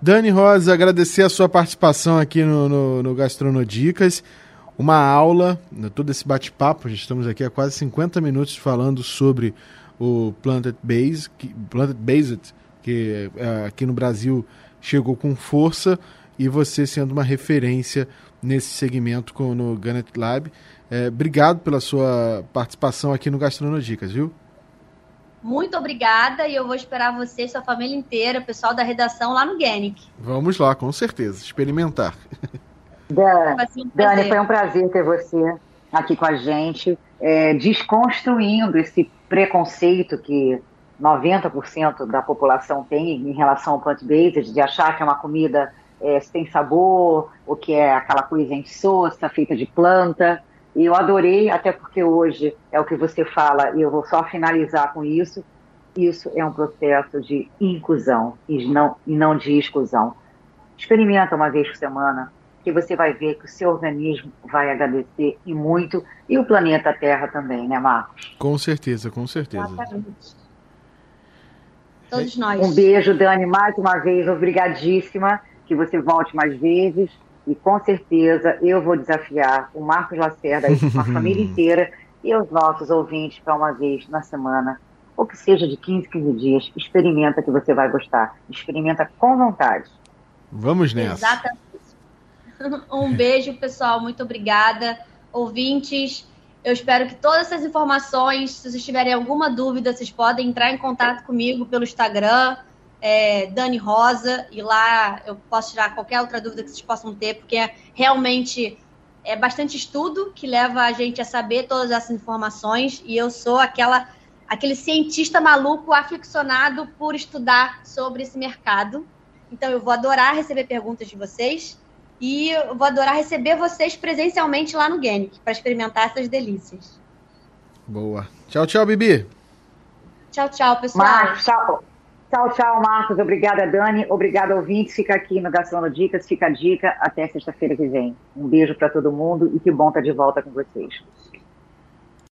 Dani Rosa, agradecer a sua participação aqui no, no, no Gastronodicas uma aula, né, todo esse bate-papo, estamos aqui há quase 50 minutos falando sobre o Planted Base, que, Planted Based, que é, aqui no Brasil chegou com força, e você sendo uma referência nesse segmento com, no Gannett Lab. É, obrigado pela sua participação aqui no Gastronodicas, viu? Muito obrigada e eu vou esperar você e sua família inteira, o pessoal da redação lá no Genic. Vamos lá, com certeza, experimentar. Dani, Dani, foi um prazer ter você aqui com a gente, é, desconstruindo esse preconceito que 90% da população tem em relação ao plant-based, de achar que é uma comida é, sem sabor, ou que é aquela coisa insossa, feita de planta. E eu adorei, até porque hoje é o que você fala, e eu vou só finalizar com isso. Isso é um processo de inclusão e não, e não de exclusão. Experimenta uma vez por semana, que você vai ver que o seu organismo vai agradecer e muito, e o planeta Terra também, né, Marcos? Com certeza, com certeza. Exatamente. Todos nós. Um beijo, Dani, mais uma vez, obrigadíssima, que você volte mais vezes, e com certeza eu vou desafiar o Marcos Lacerda, a família inteira, e os nossos ouvintes para uma vez na semana, ou que seja de 15, 15 dias, experimenta que você vai gostar. Experimenta com vontade. Vamos nessa. Exatamente. Um beijo, pessoal. Muito obrigada. Ouvintes, eu espero que todas essas informações, se vocês tiverem alguma dúvida, vocês podem entrar em contato comigo pelo Instagram, é, Dani Rosa, e lá eu posso tirar qualquer outra dúvida que vocês possam ter, porque é, realmente é bastante estudo que leva a gente a saber todas essas informações, e eu sou aquela aquele cientista maluco aficionado por estudar sobre esse mercado. Então eu vou adorar receber perguntas de vocês. E eu vou adorar receber vocês presencialmente lá no Genic para experimentar essas delícias. Boa. Tchau, tchau, Bibi. Tchau, tchau, pessoal. tchau. Tchau, tchau, Marcos. Obrigada, Dani. Obrigada, ouvintes. Fica aqui no Gastrono Dicas. Fica a dica até sexta-feira que vem. Um beijo para todo mundo e que bom estar de volta com vocês.